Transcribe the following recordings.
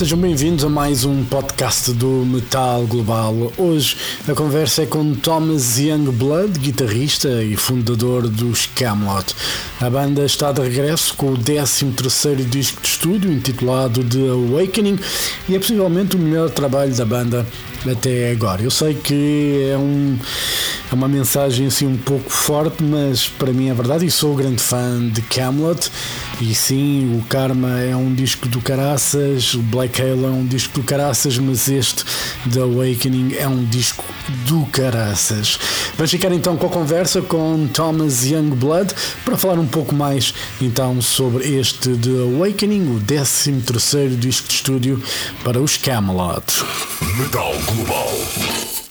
Sejam bem-vindos a mais um podcast do Metal Global. Hoje a conversa é com Thomas Youngblood, guitarrista e fundador dos Camelot. A banda está de regresso com o 13º disco de estúdio intitulado The Awakening e é possivelmente o melhor trabalho da banda até agora. Eu sei que é, um, é uma mensagem assim um pouco forte, mas para mim é verdade e sou grande fã de Camelot. E sim, o Karma é um disco do caraças, o Black Halo é um disco do caraças, mas este The Awakening é um disco do caraças. Vamos ficar então com a conversa com Thomas Youngblood para falar um pouco mais então sobre este The Awakening, o 13 terceiro disco de estúdio para os Camelot. Metal Global.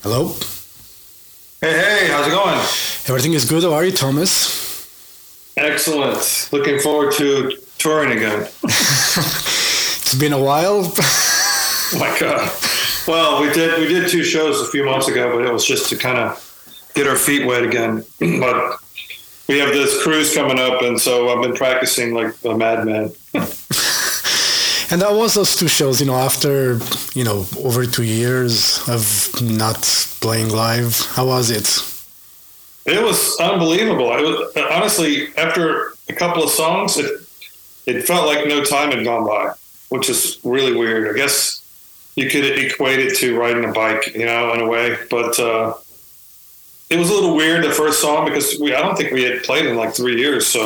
Hello? Hey, hey, how's it going? Everything is good. How are you, Thomas? Excellent. Looking forward to touring again. It's been a while. Oh my God. Well, we did we did two shows a few months ago, but it was just to kind of get our feet wet again. but we have this cruise coming up, and so I've been practicing like a madman. And that was those two shows, you know, after, you know, over two years of not playing live. How was it? It was unbelievable. It was honestly after a couple of songs, it it felt like no time had gone by, which is really weird. I guess you could equate it to riding a bike, you know, in a way. But uh, it was a little weird the first song because we I don't think we had played in like three years, so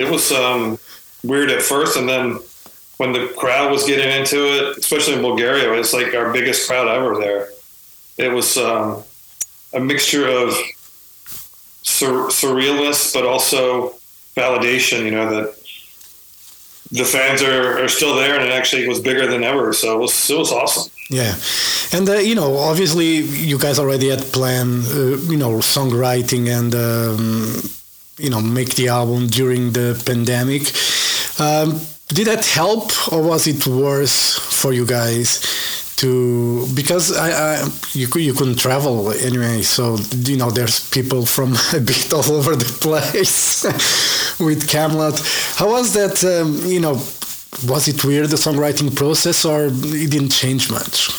it was um, weird at first, and then when the crowd was getting into it, especially in Bulgaria, it's like our biggest crowd ever there. It was um, a mixture of sur- surrealness, but also validation. You know that the fans are, are still there, and it actually was bigger than ever. So it was it was awesome. Yeah, and uh, you know, obviously, you guys already had planned, uh, you know, songwriting and um, you know, make the album during the pandemic. Um, did that help, or was it worse for you guys? To because I, I you could you couldn't travel anyway, so you know there's people from a bit all over the place with Kamelot. How was that? Um, you know, was it weird the songwriting process, or it didn't change much?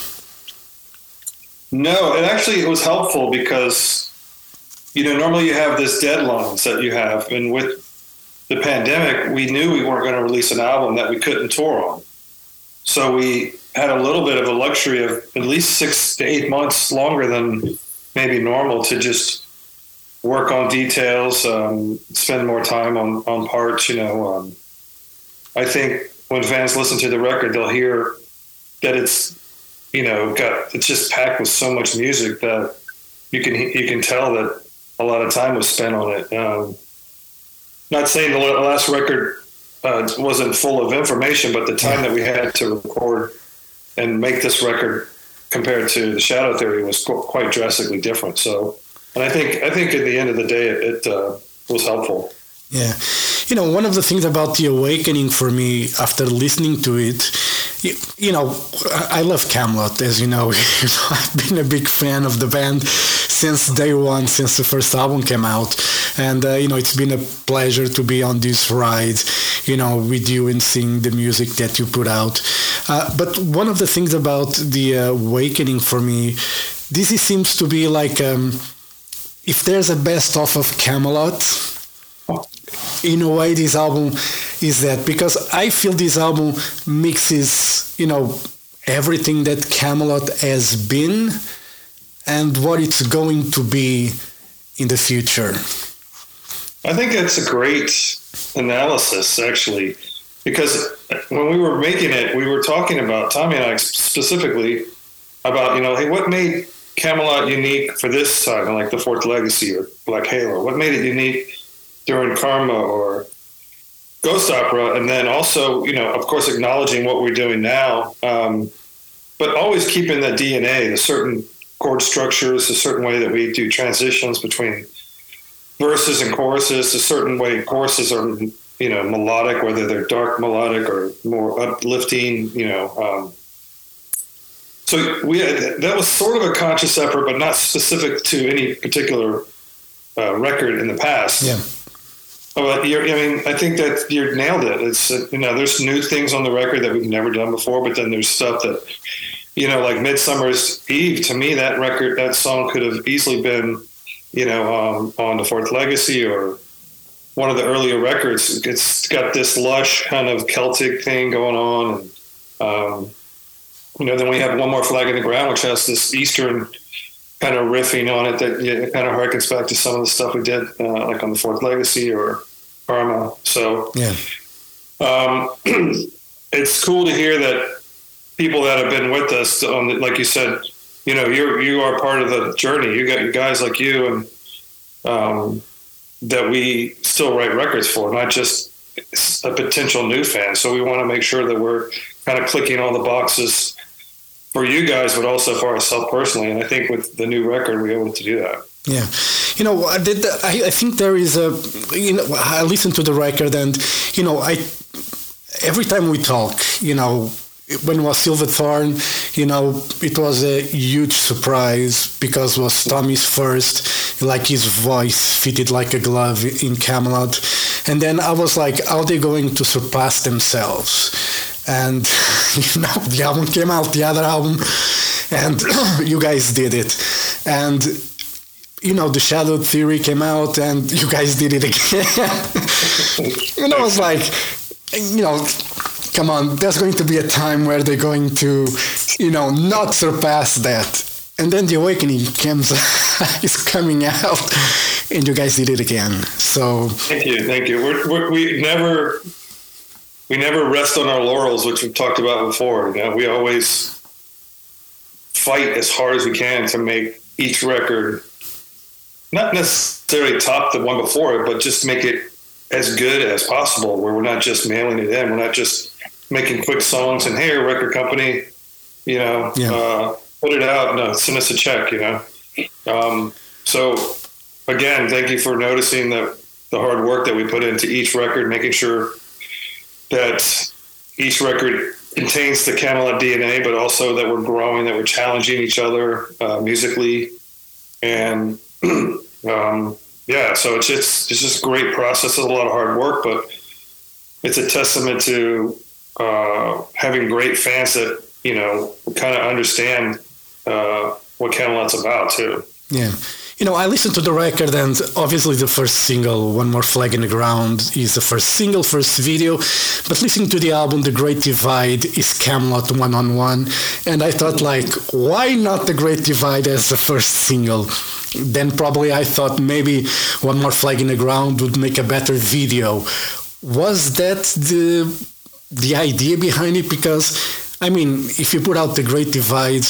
No, it actually it was helpful because you know normally you have this deadlines that you have, and with the pandemic, we knew we weren't going to release an album that we couldn't tour on. So we had a little bit of a luxury of at least six to eight months longer than maybe normal to just work on details, um, spend more time on, on parts. You know, um, I think when fans listen to the record, they'll hear that it's you know got it's just packed with so much music that you can you can tell that a lot of time was spent on it. Um, not saying the last record uh, wasn't full of information, but the time that we had to record and make this record compared to the Shadow Theory was qu- quite drastically different. So, and I think I think at the end of the day, it, it uh, was helpful. Yeah. You know, one of the things about The Awakening for me after listening to it, you, you know, I love Kamelot, as you know. I've been a big fan of the band since day one, since the first album came out. And, uh, you know, it's been a pleasure to be on this ride, you know, with you and seeing the music that you put out. Uh, but one of the things about The Awakening for me, this seems to be like um, if there's a best of of Kamelot, in a way this album is that because I feel this album mixes, you know, everything that Kamelot has been and what it's going to be in the future. I think it's a great analysis, actually, because when we were making it, we were talking about Tommy and I specifically about you know, hey, what made Kamelot unique for this time, like the Fourth Legacy or Black Halo? What made it unique during Karma or Ghost Opera? And then also, you know, of course, acknowledging what we're doing now, um, but always keeping the DNA, the certain chord structures, a certain way that we do transitions between verses and choruses, a certain way choruses are, you know, melodic, whether they're dark melodic or more uplifting, you know. Um, so we had, that was sort of a conscious effort, but not specific to any particular uh, record in the past. Yeah. You're, I mean, I think that you nailed it. It's uh, you know, there's new things on the record that we've never done before, but then there's stuff that you know, like Midsummer's Eve. To me, that record, that song could have easily been, you know, um, on the Fourth Legacy or one of the earlier records. It's got this lush kind of Celtic thing going on, and um, you know, then we have one more flag in the ground, which has this Eastern kind of riffing on it that it kind of harkens back to some of the stuff we did, uh, like on the Fourth Legacy or Karma. So Yeah. um, it's cool to hear that people that have been with us, on the, like you said, you know, you're you are part of the journey. You got guys like you and um, that we still write records for, not just a potential new fan. So we want to make sure that we're kind of clicking all the boxes for you guys, but also for ourselves personally. And I think with the new record, we're able to do that. Yeah, you know, I did. I, I think there is a. You know, I listened to the record, and you know, I every time we talk, you know, when it was Silverthorn, you know, it was a huge surprise because was Tommy's first, like his voice fitted like a glove in Kamelot. And then I was like, are they going to surpass themselves? And, you know, the album came out, the other album, and you guys did it. And, you know, the Shadow Theory came out and you guys did it again. and I was like, you know, come on, there's going to be a time where they're going to, you know, not surpass that. And then the awakening comes is coming out, and you guys did it again. So Thank you, thank you. We're, we're, we never we never rest on our laurels, which we've talked about before. You know, we always fight as hard as we can to make each record not necessarily top the one before it, but just make it as good as possible. Where we're not just mailing it in, we're not just making quick songs and hey, record company, you know, Yeah. uh, put it out, no, send us a check, you know. Um, so again, thank you for noticing the the hard work that we put into each record, making sure that each record contains the Kamelot DNA, but also that we're growing, that we're challenging each other uh, musically, and um, yeah, so it's just it's just a great process. It's a lot of hard work, but it's a testament to uh, having great fans that you know kind of understand uh, what Kamelot's about too. Yeah. You know, I listened to the record, and obviously the first single, One More Flag in the Ground, is the first single, first video. But listening to the album, The Great Divide is Kamelot One on One. And I thought, like, why not The Great Divide as the first single? Then probably I thought maybe One More Flag in the Ground would make a better video. Was that the the idea behind it? Because, I mean, if you put out The Great Divide,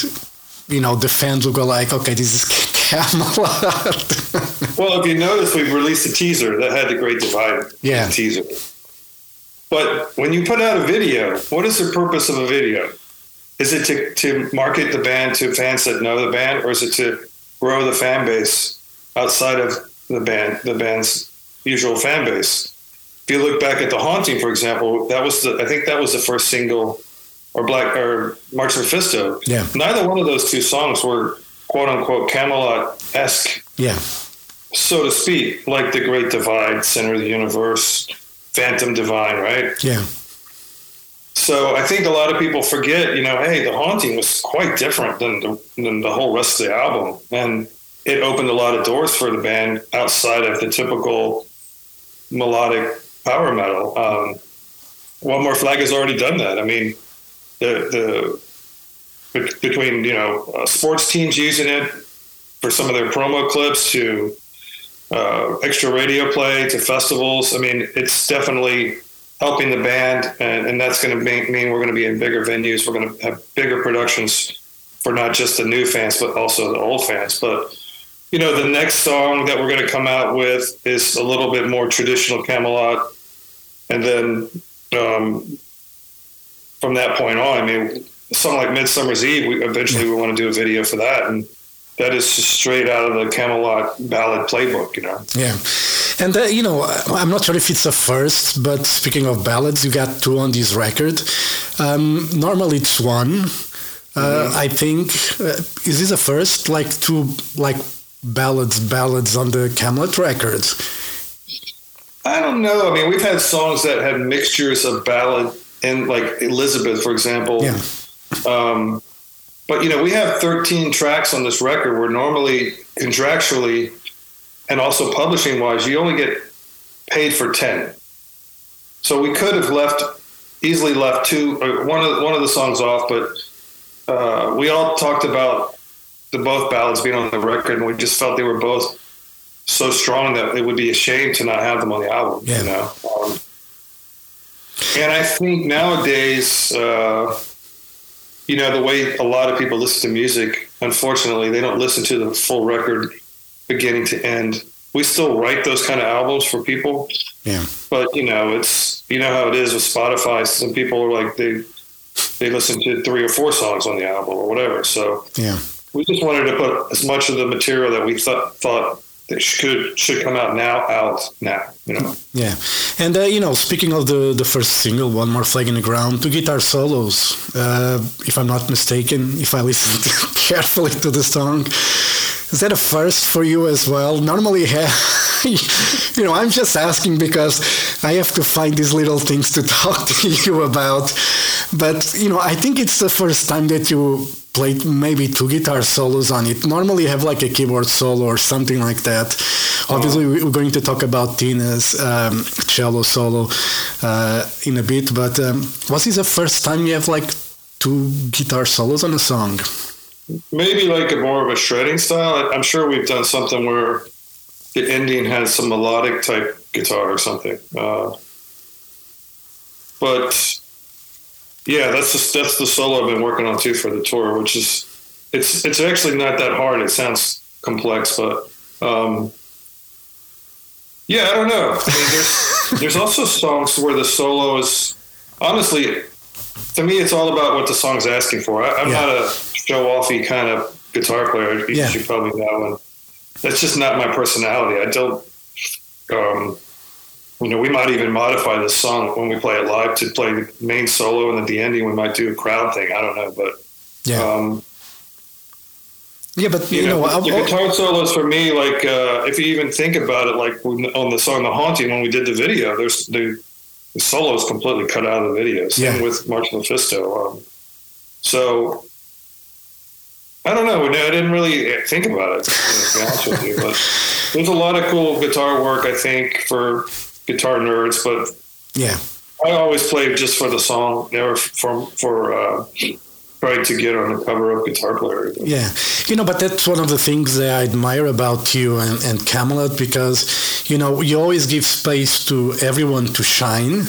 you know, the fans will go like, okay, this is Kamelot. Well, if you notice, we've released a teaser that had the Great Divide Yeah. teaser. But when you put out a video, what is the purpose of a video? Is it to, to market the band to fans that know the band, or is it to grow the fan base outside of the band, the band's usual fan base? If you look back at the haunting, for example, that was the I think that was the first single, or Black or March Mephisto. Yeah. Neither one of those two songs were quote unquote Kamelot esque yeah, so to speak, like the Great Divide, Center of the Universe, Phantom Divine, right? yeah, So I think a lot of people forget, you know, hey, The Haunting was quite different than the, than the whole rest of the album. And it opened a lot of doors for the band outside of the typical melodic power metal. Um, One More Flag has already done that. I mean, the, the between, you know, uh, sports teams using it for some of their promo clips to uh, extra radio play to festivals. I mean, it's definitely helping the band, and, and that's going to mean we're going to be in bigger venues. We're going to have bigger productions for not just the new fans, but also the old fans. But you know, the next song that we're going to come out with is a little bit more traditional Kamelot, and then um, from that point on, I mean, song like Midsummer's Eve, we eventually we want to do a video for that, and that is straight out of the Kamelot ballad playbook, you know. yeah. And uh, you know, I'm not sure if it's a first, but speaking of ballads, you got two on this record. Um, normally it's one. Uh, I think uh, is this a first like two like ballads ballads on the Kamelot records? I don't know. I mean, we've had songs that had mixtures of ballad and like Elizabeth, for example. Yeah. Um, but you know, we have 13 tracks on this record. Where normally contractually and also publishing wise, you only get paid for 10. So we could have left easily left two or one of one of the songs off, but uh, we all talked about the both ballads being on the record, and we just felt they were both so strong that it would be a shame to not have them on the album. Yeah. You know. Um, and I think nowadays, uh, you know, the way a lot of people listen to music, unfortunately, they don't listen to the full record beginning to end. We still write those kind of albums for people, Yeah. but you know, it's you know how it is with Spotify. Some people are like they they listen to three or four songs on the album or whatever. So Yeah. we just wanted to put as much of the material that we thought thought that should should come out now out now. You know. Yeah, and uh, you know, speaking of the the first single, "One More Flag in the Ground," two guitar solos. Uh, if I'm not mistaken, if I listen carefully to the song, is that a first for you as well? Normally, you know, I'm just asking because I have to find these little things to talk to you about. But you know, I think it's the first time that you played maybe two guitar solos on it. Normally, you have like a keyboard solo or something like that. Obviously, we're going to talk about Tina's um, cello solo uh, in a bit. But um, was this the first time you have like two guitar solos on a song? Maybe like a more of a shredding style. I'm sure we've done something where the ending has some melodic type guitar or something. Uh, but yeah, that's just that's the solo I've been working on too for the tour, which is it's it's actually not that hard. It sounds complex, but um, yeah, I don't know. I mean, there's there's also songs where the solo is honestly to me it's all about what the song's asking for. I, I'm Yeah. not a show offy kind of guitar player, as Yeah. you probably know, and that's just not my personality. I don't. Um, you know, we might even modify this song when we play it live to play the main solo, and at the ending we might do a crowd thing. I don't know, but Yeah, um, yeah, but you, you know, know, I'll- the guitar solos for me, like uh, if you even think about it, like on the song "The Haunting" when we did the video, there's the, the solo is completely cut out of the video. Same Yeah. with March Mephisto. Um, so I don't know. I didn't really think about it. To be honest with you, but there's a lot of cool guitar work. I think for guitar nerds, but yeah. I always play just for the song, never for for uh, trying to get on the cover of Guitar Player. Yeah, you know, but that's one of the things that I admire about you and, and Kamelot because, you know, you always give space to everyone to shine.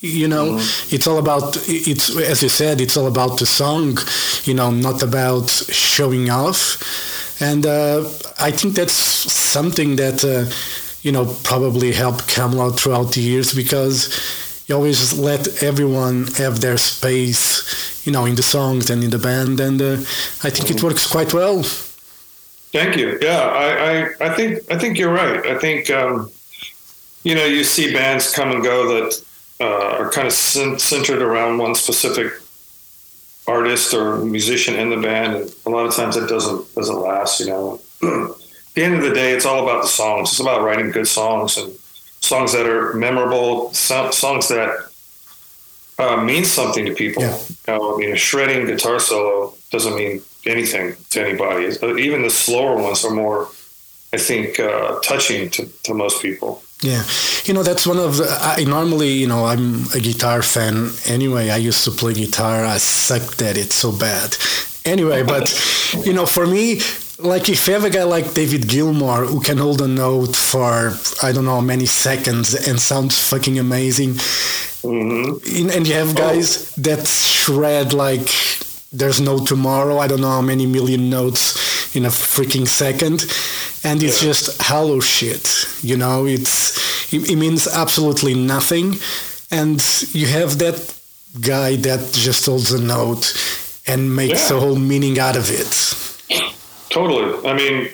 You know, it's all about it's as you said, it's all about the song. You know, not about showing off. And uh, I think that's something that uh, you know probably helped Kamelot throughout the years because you always let everyone have their space, you know, in the songs and in the band, and uh, I think it works quite well. Thank you. Yeah, I, I, I think I think you're right. I think um, you know you see bands come and go that uh, are kind of centered around one specific artist or musician in the band, and a lot of times it doesn't doesn't last. You know, the end of the day, it's all about the songs. It's about writing good songs and songs that are memorable, songs that uh, mean something to people. Yeah. You know, I mean, a shredding guitar solo doesn't mean anything to anybody. Uh, Even the slower ones are more, I think, uh, touching to, to most people. Yeah, you know that's one of the. I normally, you know, I'm a guitar fan anyway. I used to play guitar. I sucked at it so bad. Anyway, but you know, for me, like if you have a guy like David Gilmour who can hold a note for I don't know how many seconds and sounds fucking amazing, hmm and you have guys that shred like there's no tomorrow. I don't know how many million notes in a freaking second, and it's Yeah. just hollow shit. You know, it's it, it means absolutely nothing, and you have that guy that just holds a note and makes Yeah. a whole meaning out of it. Totally. I mean,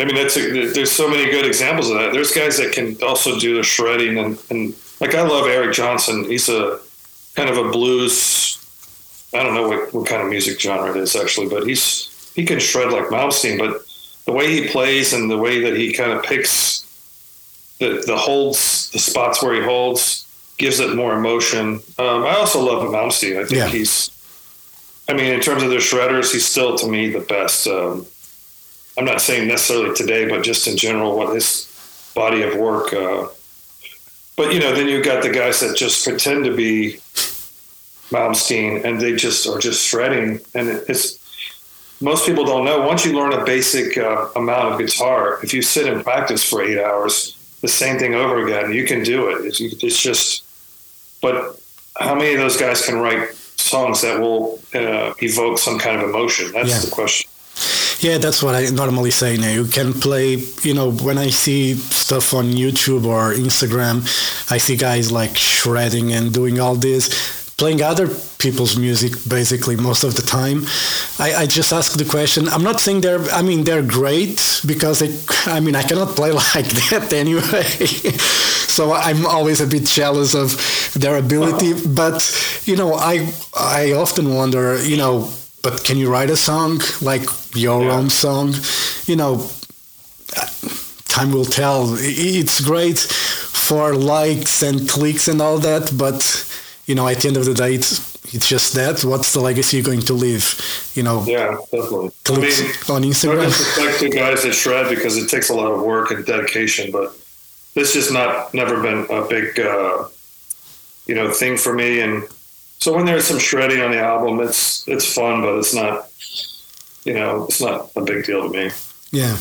I mean, that's a, there's so many good examples of that. There's guys that can also do the shredding, and, and like I love Eric Johnson. He's a kind of a blues I don't know what, what kind of music genre it is actually, but he's he can shred like Malmsteen, but the way he plays and the way that he kind of picks the the holds, the spots where he holds, gives it more emotion. Um, I also love Malmsteen. I think Yeah. he's, I mean, in terms of the shredders, he's still to me the best. Um, I'm not saying necessarily today, but just in general, what his body of work. Uh, but you know, then you've got the guys that just pretend to be Malmsteen, and they just are just shredding. And it's most people don't know. Once you learn a basic uh, amount of guitar, if you sit and practice for eight hours, the same thing over again, you can do it. It's, it's just. But how many of those guys can write songs that will uh, evoke some kind of emotion? That's Yeah. the question. Yeah, that's what I normally say now. You can play, you know, when I see stuff on YouTube or Instagram, I see guys like shredding and doing all this, playing other people's music basically most of the time. I, I just ask the question. I'm not saying they're, I mean, they're great because they, I mean, I cannot play like that anyway. so I'm always a bit jealous of their ability. Uh-huh. But, you know, I, I often wonder, you know, but can you write a song like your Yeah. own song? You know, time will tell. It's great for likes and clicks and all that, but you know, at the end of the day, it's it's just that. What's the legacy you're going to leave? You know, Yeah, definitely. I mean, on Instagram. disrespect to guys that shred because it takes a lot of work and dedication, but this just not never been a big uh, you know thing for me. And so when there's some shredding on the album, it's it's fun, but it's not you know it's not a big deal to me. Yeah,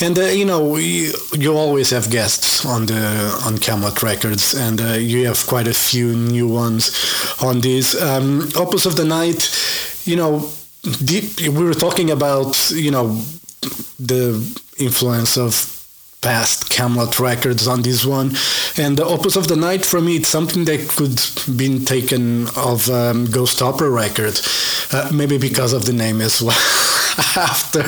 and uh, you know you, you always have guests on the on Kamelot Records, and uh, you have quite a few new ones on this. Um, Opus of the Night, you know, deep, we were talking about you know the influence of past Kamelot records on this one, and the Opus of the Night for me it's something that could been taken of um, Ghost Opera record, uh, maybe because of the name as well. After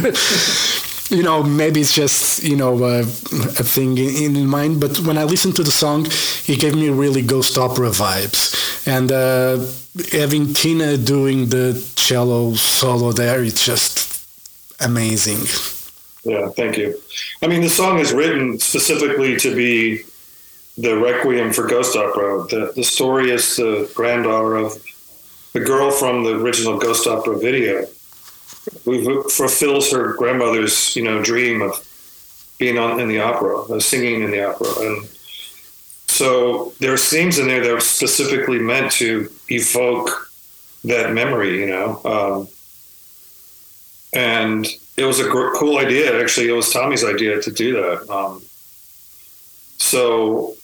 you know, maybe it's just you know uh, a thing in, in mind. But when I listened to the song, it gave me really ghost opera vibes, and uh, having Tina doing the cello solo there, it's just amazing. Yeah, thank you. I mean, the song is written specifically to be the requiem for ghost opera. The the story is the granddaughter of the girl from the original ghost opera video, fulfills her grandmother's you know dream of being on in the opera, of singing in the opera, and so there are scenes in there that are specifically meant to evoke that memory. You know. Um, and it was a gr- cool idea. Actually, it was Tommy's idea to do that. Um, so,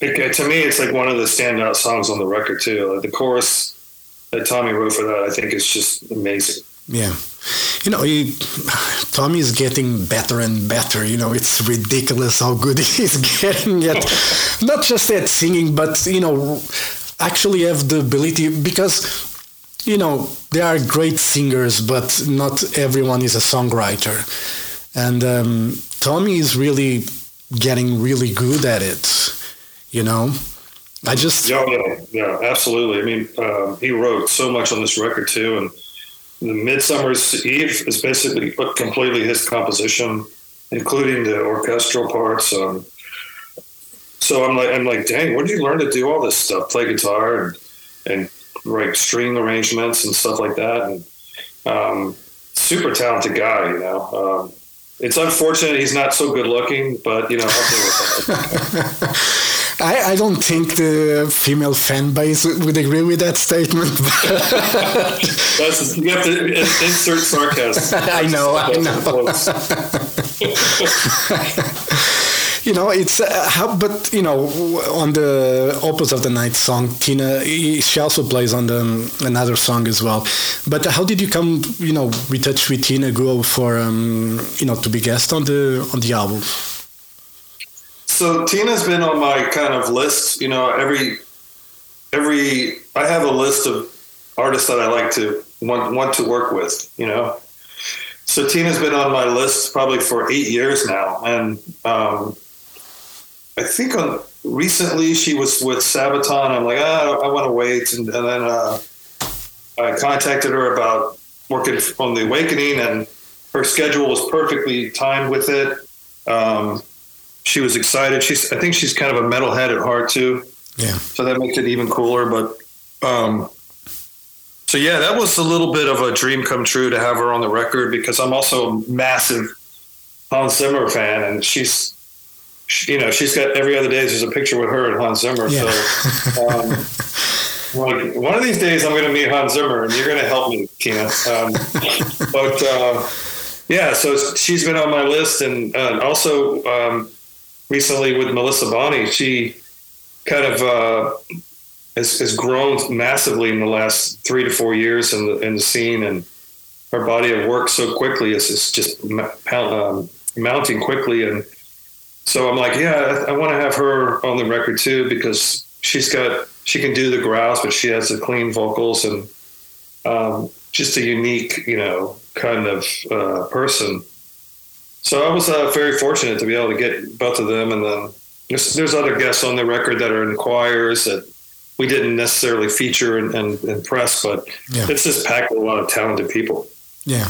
it, to me, it's like one of the standout songs on the record too. Like the chorus that Tommy wrote for that, I think, is just amazing. Yeah. You know, he, Tommy is getting better and better. You know, it's ridiculous how good he's getting at not just at singing, but, you know, actually have the ability because, you know, there are great singers, but not everyone is a songwriter. And um, Tommy is really getting really good at it, you know? I just. Yeah, yeah, yeah, absolutely. I mean, um, he wrote so much on this record too, and Midsummer's Eve is basically completely his composition, including the orchestral parts. Um, so I'm like, I'm like, dang, where did you learn to do all this stuff? Play guitar and and write string arrangements and stuff like that. And um, super talented guy, you know. Um, it's unfortunate he's not so good looking, but you know, I'll deal with that. I, I don't think the female fan base would agree with that statement. That's you have to insert sarcasm. I know, I know. you know, it's uh, how, but you know, on the Opus of the Night song, Tina, she also plays on the, um, another song as well. But how did you come, you know, retouch with Tina Guo for, um, you know, to be guest on the on the album? So Tina's been on my kind of list. You know, every every I have a list of artists that I like to want want to work with. You know, so Tina's been on my list probably for eight years now, and um, I think on recently she was with Sabaton. I'm like, ah, I want to wait, and, and then uh, I contacted her about working on the Awakening, and her schedule was perfectly timed with it. Um, she was excited. She's, I think she's kind of a metalhead at heart too. Yeah. So that makes it even cooler. But um, so yeah, that was a little bit of a dream come true to have her on the record because I'm also a massive Hans Zimmer fan, and she's she, you know she's got every other day there's a picture with her and Hans Zimmer. Yeah. So um, like one of these days I'm going to meet Hans Zimmer, and you're going to help me, Tina. Um, but uh, yeah, so she's been on my list, and uh, also um, recently with Melissa Bonny, she kind of uh, has, has grown massively in the last three to four years in the in the scene, and her body of work so quickly is, is just um, mounting quickly, and so I'm like, yeah, I, I want to have her on the record too because she's got she can do the growls, but she has the clean vocals and um, just a unique, you know, kind of uh, person. So I was uh, very fortunate to be able to get both of them, and then there's, there's other guests on the record that are in choirs that we didn't necessarily feature and, and, and press, but Yeah. it's just packed with a lot of talented people. Yeah,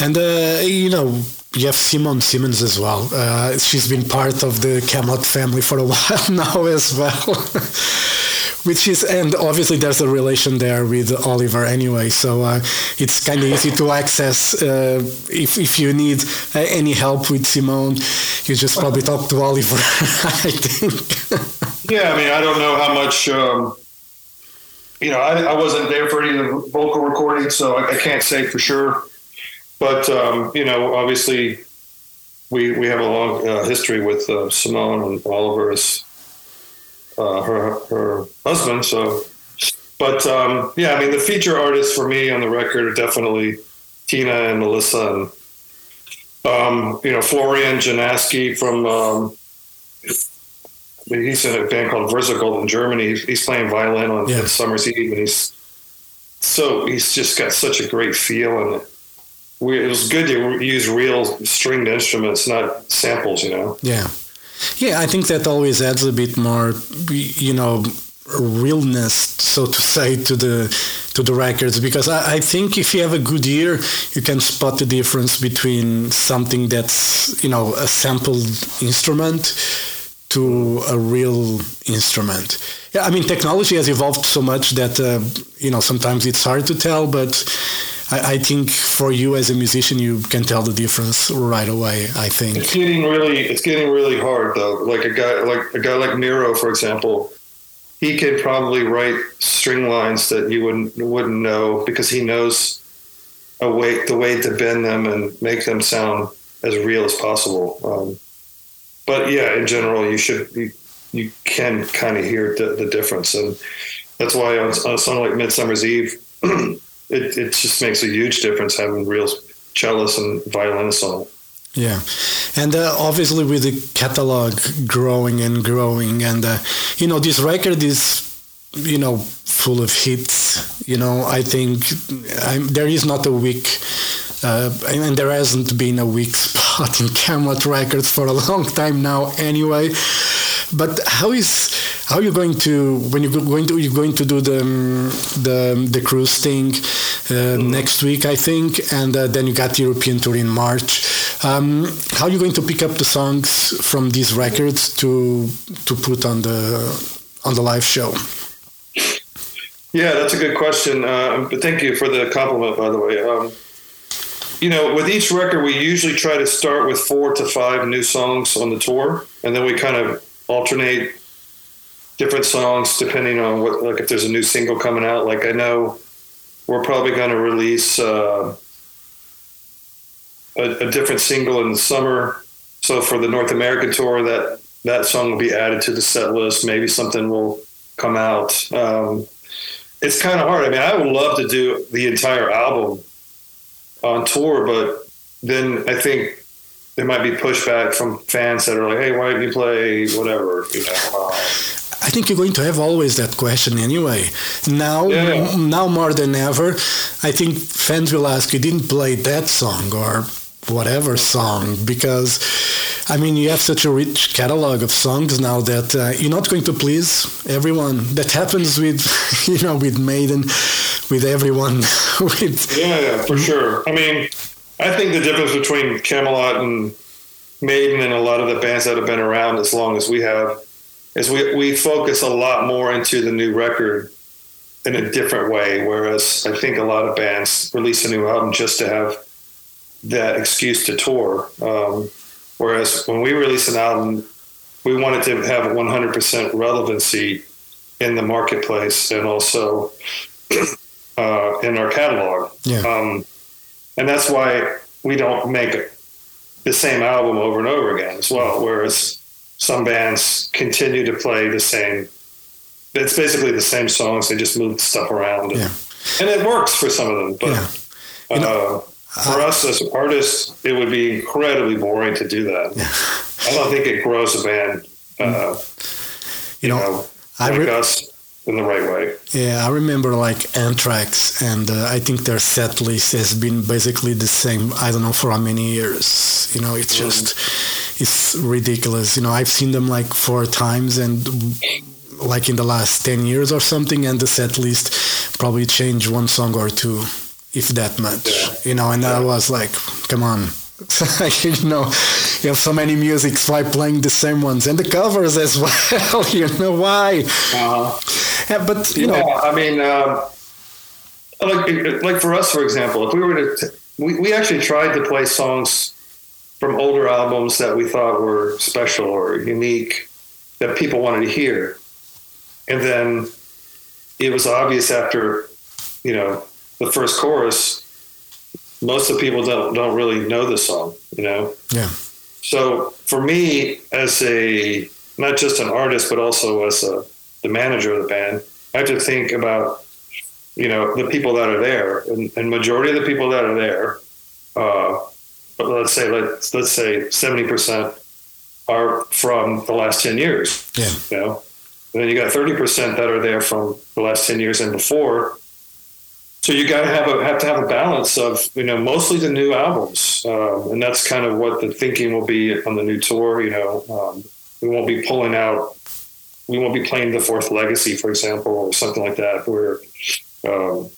and uh, you know you have Simone Simons as well. Uh, she's been part of the Kamelot family for a while now as well. Which is, and obviously there's a relation there with Oliver anyway, so uh, it's kind of easy to access. Uh, if, if you need uh, any help with Simone, you just probably talk to Oliver, I think. Yeah, I mean, I don't know how much. Um, you know, I, I wasn't there for any of the vocal recording, so I, I can't say for sure. But um, you know, obviously, we we have a long uh, history with uh, Simone and Oliver as uh, her her husband. So, but um, yeah, I mean, the feature artists for me on the record are definitely Tina and Melissa, and um, you know, Florian Janaski from. Um, he's in a band called Vertical in Germany. He's, he's playing violin on Yeah. Summer's Eve, and he's so he's just got such a great feel, and we, it was good to use real stringed instruments, not samples. You know. Yeah, yeah. I think that always adds a bit more, you know, realness, so to say, to the to the records. Because I, I think if you have a good ear, you can spot the difference between something that's you know a sampled instrument to a real instrument. Yeah, I mean, technology has evolved so much that uh, you know sometimes it's hard to tell, but. I, I think for you as a musician, you can tell the difference right away. I think. It's getting really, it's getting really hard though. Like a guy, like a guy like Miro, for example, he could probably write string lines that you wouldn't wouldn't know because he knows a way, the way to bend them and make them sound as real as possible. Um, but yeah, in general, you should you, you can kind of hear the, the difference, and that's why on, on a song like Midsummer's Eve, it it just makes a huge difference having real cellists and violinists on it. Yeah, and uh, obviously with the catalog growing and growing, and uh, you know this record is, you know, full of hits. You know, I think I'm, there is not a weak, uh, and there hasn't been a weak spot in Kamelot Records for a long time now. Anyway, but how is how are you going to when you're going to you're going to do the um, the the cruise thing uh, next week I think and uh, then you got the European tour in March um, how are you going to pick up the songs from these records to to put on the on the live show Yeah, that's a good question. Uh, but thank you for the compliment, by the way. Um, you know, with each record, we usually try to start with four to five new songs on the tour, and then we kind of alternate different songs depending on what, like if there's a new single coming out. Like I know we're probably going to release uh, a, a different single in the summer. So for the North American tour, that that song will be added to the set list. Maybe something will come out. Um, it's kind of hard. I mean, I would love to do the entire album on tour, but then I think there might be pushback from fans that are like, "Hey, why don't you play whatever?" You know. Uh, I think you're going to have always that question anyway. Now, Yeah. now more than ever, I think fans will ask, "You didn't play that song or whatever song?" Because, I mean, you have such a rich catalog of songs now that uh, you're not going to please everyone. That happens with, you know, with Maiden, with everyone. with Yeah, yeah, for sure. I mean, I think the difference between Kamelot and Maiden and a lot of the bands that have been around as long as we have is we, we focus a lot more into the new record in a different way. Whereas I think a lot of bands release a new album just to have that excuse to tour. Um, whereas when we release an album, we want it to have 100% relevancy in the marketplace and also uh, in our catalog. Yeah. Um, and that's why we don't make the same album over and over again as well. Whereas some bands continue to play the same. It's basically the same songs. They just move stuff around, and, Yeah. and it works for some of them. But Yeah. You know, uh, for us as artists, it would be incredibly boring to do that. I don't think it grows a band. Uh, you know, know, I like re- us in the right way. Yeah, I remember like Anthrax, and uh, I think their set list has been basically the same. I don't know for how many years. You know, it's just it's ridiculous. You know, I've seen them like four times, and like in the last ten years or something, and the set list probably changed one song or two, if that much. Yeah. You know, and I was like, come on. you know, you have so many musics, why playing the same ones and the covers as well? you know why? Uh-huh. Yeah, but you yeah, know, I mean, um, like like for us, for example, if we were to, t- we we actually tried to play songs from older albums that we thought were special or unique that people wanted to hear, and then it was obvious after, you know, the first chorus, most of the people don't don't really know the song, you know. yeah. So for me, as a not just an artist, but also as a, the manager of the band, I have to think about you know the people that are there, and, and majority of the people that are there, uh, but let's say let's let's say seventy percent are from the last ten years. Yeah. You know, and then you got thirty percent that are there from the last ten years and before. So you got to have a have to have a balance of you know mostly the new albums, um, and that's kind of what the thinking will be on the new tour. You know, um, we won't be pulling out, we won't be playing the Fourth Legacy, for example, or something like that, where um,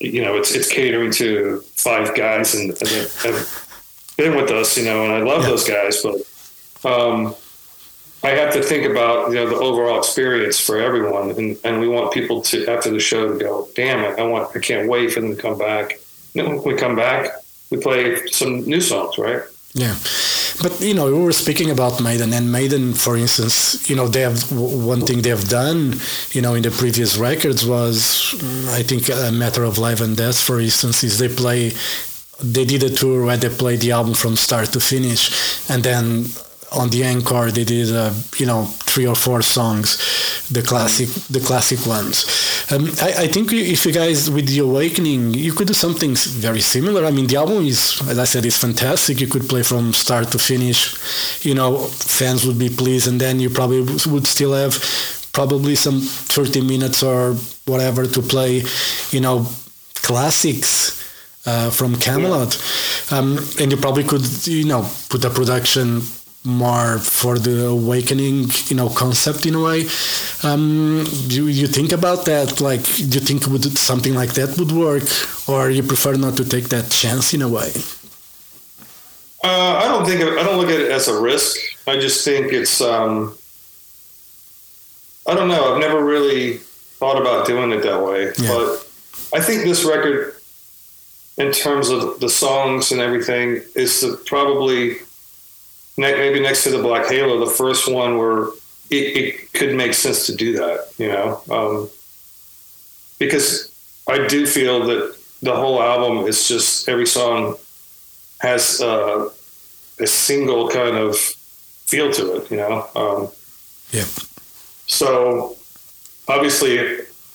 you know it's it's catering to five guys and, and have been with us, you know, and I love Yeah. those guys, but um, I have to think about you know the overall experience for everyone, and, and we want people to after the show to go, damn it, I want I can't wait for them to come back. And then when we come back, we play some new songs, right? Yeah, but you know, we were speaking about Maiden, and Maiden, for instance, you know, they have one thing they have done, you know, in the previous records was, mm, I think, a matter of life and death. For instance, is they play, they did a tour where they played the album from start to finish, and then on the encore they did, uh, you know, three or four songs, the classic, the classic ones. Um, I, I think if you guys with the Awakening, you could do something very similar. I mean, the album is, as I said, is fantastic. You could play from start to finish. You know, fans would be pleased, and then you probably would still have probably some 30 minutes or whatever to play. You know, classics uh, from Kamelot, um, and you probably could, you know, put a production more for the awakening, you know, concept in a way. Um, do you think about that? Like, do you think would something like that would work, or you prefer not to take that chance in a way? Uh, I don't think I don't look at it as a risk. I just think it's. Um, I don't know. I've never really thought about doing it that way, Yeah. but I think this record, in terms of the songs and everything, is probably maybe next to the Black Halo, the first one where it, it could make sense to do that. You know, um, because I do feel that the whole album is just every song has uh, a single kind of feel to it, you know. Um, Yeah. So obviously,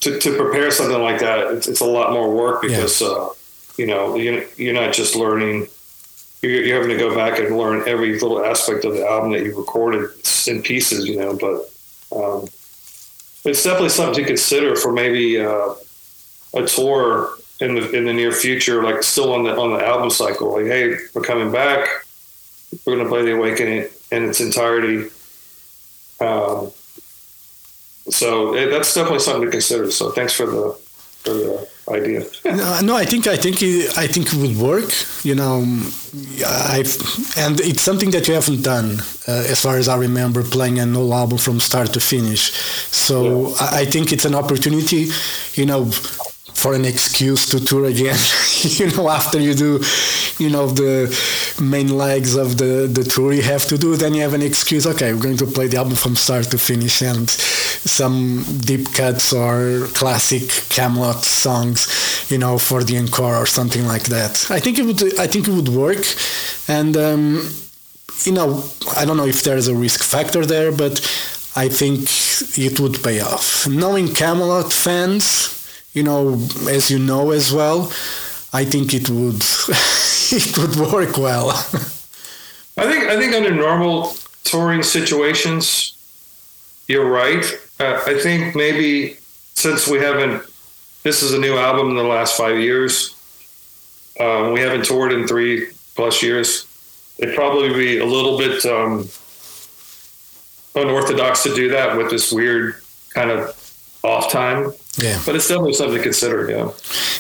to, to prepare something like that, it's, it's a lot more work because uh, you know you, you're not just learning. You're, you're having to go back and learn every little aspect of the album that you recorded in pieces, you know. But um, it's definitely something to consider for maybe uh, a tour in the in the near future, like still on the on the album cycle. Like, hey, we're coming back. We're going to play the Awakening in its entirety. Um, so it, that's definitely something to consider. So thanks for the for the idea. no, no, I think I think it, I think it would work. You know, I've and it's something that you haven't done, uh, as far as I remember, playing an whole album from start to finish. So Yeah. I, I think it's an opportunity. You know. For an excuse to tour again, you know, after you do, you know, the main legs of the, the tour you have to do, then you have an excuse. Okay, we're going to play the album from start to finish, and some deep cuts or classic Kamelot songs, you know, for the encore or something like that. I think it would. I think it would work, and um, you know, I don't know if there's a risk factor there, but I think it would pay off. Knowing Kamelot fans, you know, as you know as well, I think it would. it would work well. I think I think under normal touring situations, you're right. Uh, I think maybe since we haven't, this is a new album in the last five years. Um, we haven't toured in three plus years. It'd probably be a little bit um, unorthodox to do that with this weird kind of off time, yeah. but it's definitely something to consider. Yeah.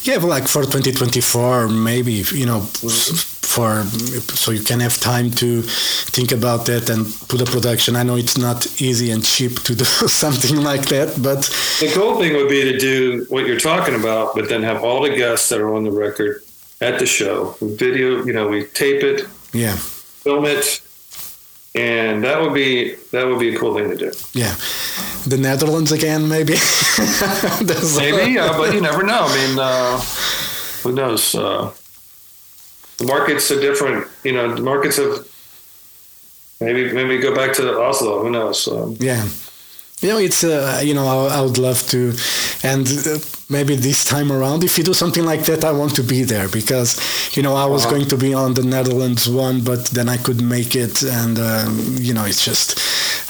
Yeah, but like for 2024, maybe you know, for so you can have time to think about that and put a production. I know it's not easy and cheap to do something like that, but The cool thing would be to do what you're talking about, but then have all the guests that are on the record at the show. We video, you know, we tape it, yeah, film it, and that would be that would be a cool thing to do. yeah, the Netherlands again, maybe. Maybe, uh, but you never know. I mean, uh, who knows? Uh, the markets are different. You know, the markets have. Maybe maybe go back to Oslo. Who knows? Um, Yeah. You know, it's, uh, you know, I, I would love to. And uh, maybe this time around, if you do something like that, I want to be there because, you know, I was Uh-huh. going to be on the Netherlands one, but then I couldn't make it. And, um, you know, it's just,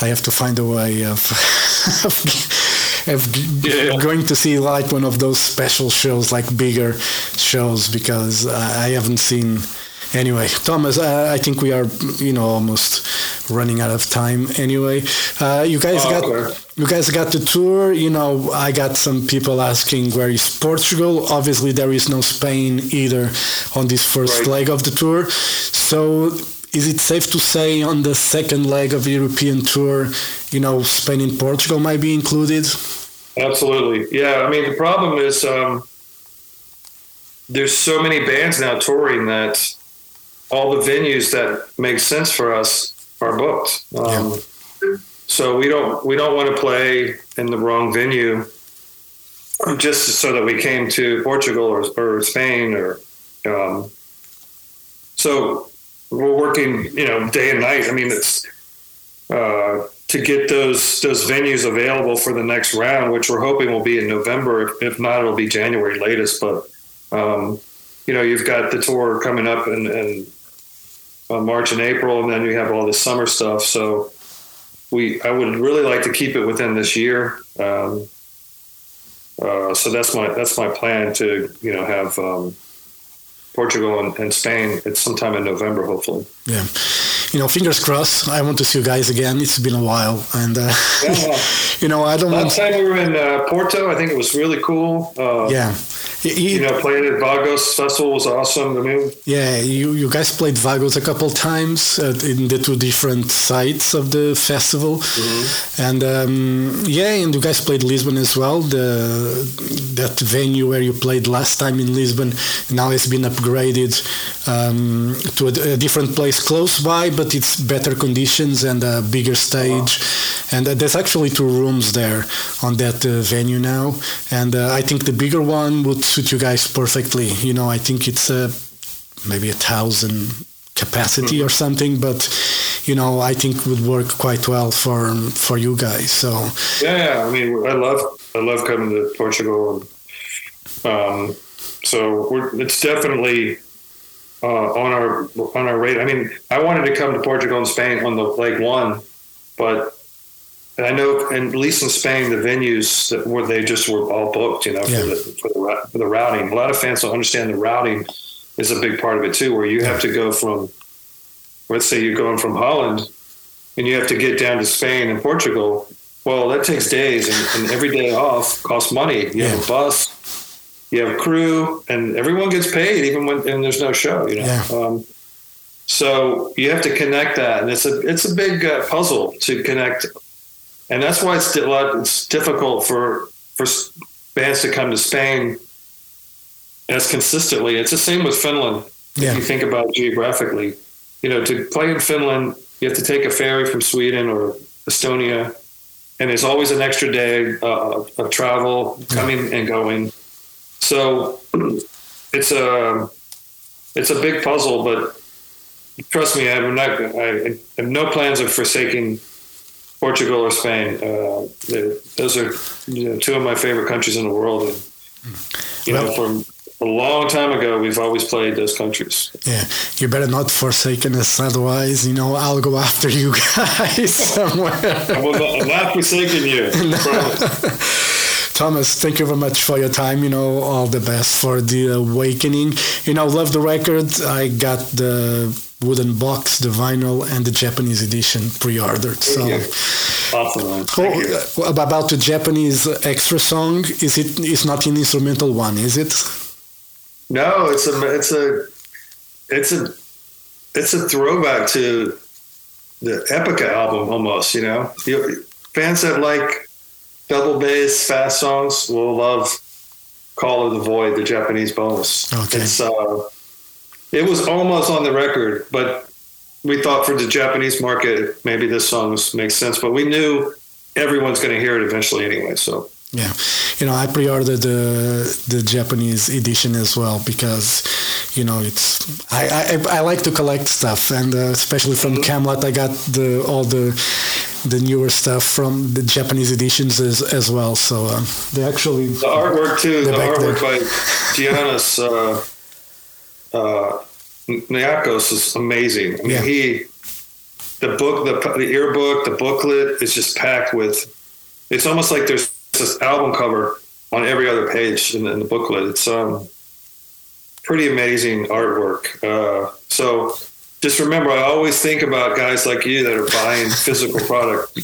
I have to find a way of, of, of Yeah. going to see like one of those special shows, like bigger shows, because I I haven't seen. Anyway, Thomas, uh, I think we are, you know, almost running out of time. Anyway, uh, you guys Oh, got okay. you guys got the tour. You know, I got some people asking where is Portugal. Obviously, there is no Spain either on this first Right. leg of the tour. So, is it safe to say on the second leg of European tour, you know, Spain and Portugal might be included? Absolutely. Yeah. I mean, the problem is um, there's so many bands now touring that all the venues that make sense for us are booked. Um, So we don't we don't want to play in the wrong venue just so that we came to Portugal or, or Spain or um, so we're working you know day and night. I mean it's uh, to get those those venues available for the next round, which we're hoping will be in November. If, not, it'll be January latest. But um, you know, you've got the tour coming up in, in uh, March and April, and then you have all the summer stuff. So we, I would really like to keep it within this year. Um, uh, so that's my that's my plan to you know have um, Portugal and, and Spain. It's sometime in November, hopefully. Yeah. You know, fingers crossed. I want to see you guys again. It's been a while, and uh, Yeah. you know, I don't Last want. time we were in uh, Porto, I think it was really cool. Uh, Yeah. You know, playing at Vagos Festival was awesome. I mean, Yeah, you, you guys played Vagos a couple times uh, in the two different sites of the festival, and um, yeah, and you guys played Lisbon as well. The that venue where you played last time in Lisbon now has been upgraded um, to a, a different place close by, but it's better conditions and a bigger stage. And uh, there's actually two rooms there on that uh, venue now, and uh, I think the bigger one would suit you guys perfectly. You know, I think it's a maybe a thousand capacity or something, but you know, I think would work quite well for for you guys. So yeah. I mean, I love I love coming to Portugal, and um, so it's definitely uh, on our on our rate. I mean, I wanted to come to Portugal and Spain on the Lake One, but I know, and at least in Spain, the venues that were they just were all booked. You know, Yeah. for the for the for the routing. A lot of fans don't understand the routing is a big part of it too, where you have to go from, let's say you're going from Holland, and you have to get down to Spain and Portugal. Well, that takes days, and, and every day off costs money. You have a bus, you have crew, and everyone gets paid even when and there's no show. You know. Yeah. Um, so you have to connect that, and it's a it's a big uh, puzzle to connect, and that's why it's it's difficult for for bands to come to Spain as consistently. It's the same with Finland. Yeah. If you think about it geographically, you know, to play in Finland, you have to take a ferry from Sweden or Estonia, and there's always an extra day uh, of travel coming and going. So it's a it's a big puzzle, but trust me, I'm not. I have no plans of forsaking Portugal or Spain. Uh, they- those are you know, two of my favorite countries in the world, and you know, from a long time ago, we've always played those countries. Yeah, you better not forsake us, otherwise, you know, I'll go after you guys somewhere. I will not, I'm not forsaking you. Thomas, thank you very much for your time. You know, all the best for the awakening. You know, love the record. I got the wooden box, the vinyl, and the Japanese edition pre-ordered. So. Awesome, man. Thank oh, you. oh, about the Japanese extra song, is it? It's not an instrumental one, is it? No, it's a it's a it's a it's a throwback to the Epica album almost. You know, fans that like double bass fast songs will love "Call of the Void," the Japanese bonus. Okay. It's uh, it was almost on the record, but we thought for the Japanese market maybe this song makes sense. But we knew everyone's going to hear it eventually anyway. So Yeah, you know, I pre-ordered the the Japanese edition as well because, you know, it's I I, I like to collect stuff and uh, especially from Kamelot, I got the all the the newer stuff from the Japanese editions as, as well. So uh, they actually The artwork too. The artwork there. by Giannis uh, uh, Nakos is amazing. I mean, Yeah. he the book, the the ear book, the booklet is just packed with. It's almost like there's this album cover on every other page in the, in the booklet. It's um pretty amazing artwork. Uh, so just remember, I always think about guys like you that are buying physical product.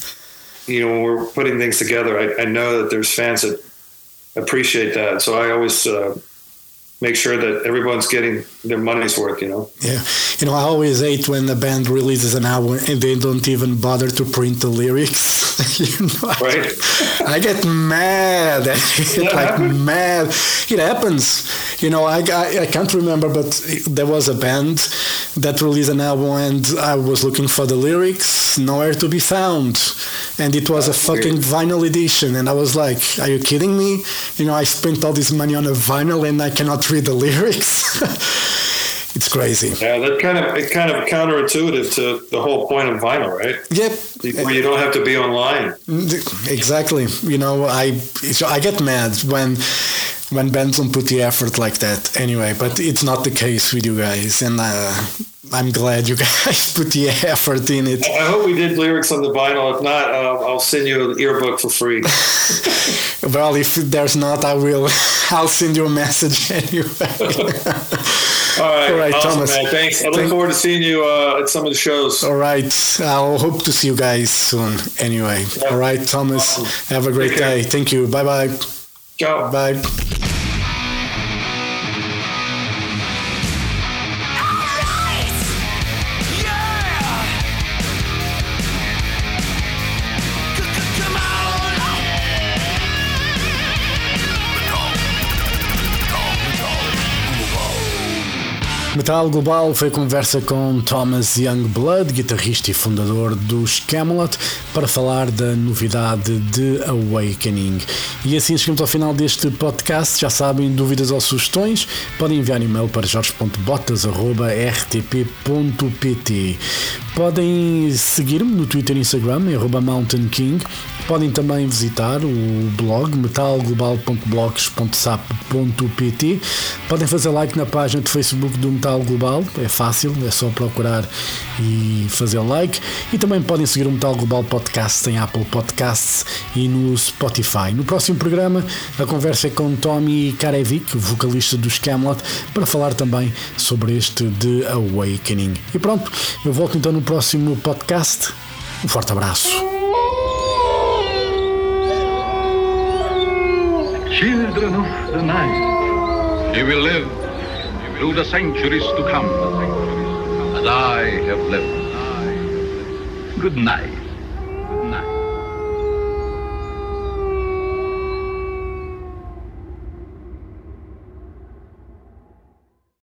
You know, when we're putting things together, I, I know that there's fans that appreciate that. So I always uh, make sure that everyone's getting their money's worth. You know, Yeah, you know, I always hate when a band releases an album and they don't even bother to print the lyrics. you know, right? I get mad, at it, That like mad. It happens. You know, I, I, I can't remember, but there was a band that released an album and I was looking for the lyrics, nowhere to be found. And it was a fucking vinyl edition. And I was like, are you kidding me? You know, I spent all this money on a vinyl and I cannot read the lyrics. it's crazy. Yeah, that kind of it kind of counterintuitive to the whole point of vinyl, right? Yep. Where you don't have to be online. Exactly. You know, I so I get mad when when bands don't put the effort like that. Anyway, but it's not the case with you guys, and uh, I'm glad you guys put the effort in it. I hope we did lyrics on the vinyl. If not, uh, I'll send you an earbook for free. Well, if there's not, I will. I'll send you a message anyway. All right, All right, awesome, Thomas. man. Thanks. I look Thank- forward to seeing you uh, at some of the shows. All right. I'll hope to see you guys soon. Anyway. All right, Thomas. Have a great day. Thank you. Bye bye. Ciao. Bye. Metal Global foi conversa com Thomas Youngblood, guitarrista e fundador dos Camelot, para falar da novidade de Awakening. E assim chegamos ao final deste podcast. Já sabem, dúvidas ou sugestões, podem enviar e-mail para jorge.botas.rtp.pt. Podem seguir-me no Twitter e Instagram, em arroba Mountain King. Podem também visitar o blog metalglobal.blogs.sap.pt. Podem fazer like na página de Facebook do Metal Global, é fácil, é só procurar e fazer like. E também podem seguir o Metal Global Podcast em Apple Podcasts e no Spotify. No próximo programa, a conversa é com Tommy Karevic, vocalista dos Camelot, para falar também sobre este The Awakening. E pronto, eu volto então no próximo podcast. Um forte abraço. Children of the night, He will live through the centuries to come, as I have lived. Good night.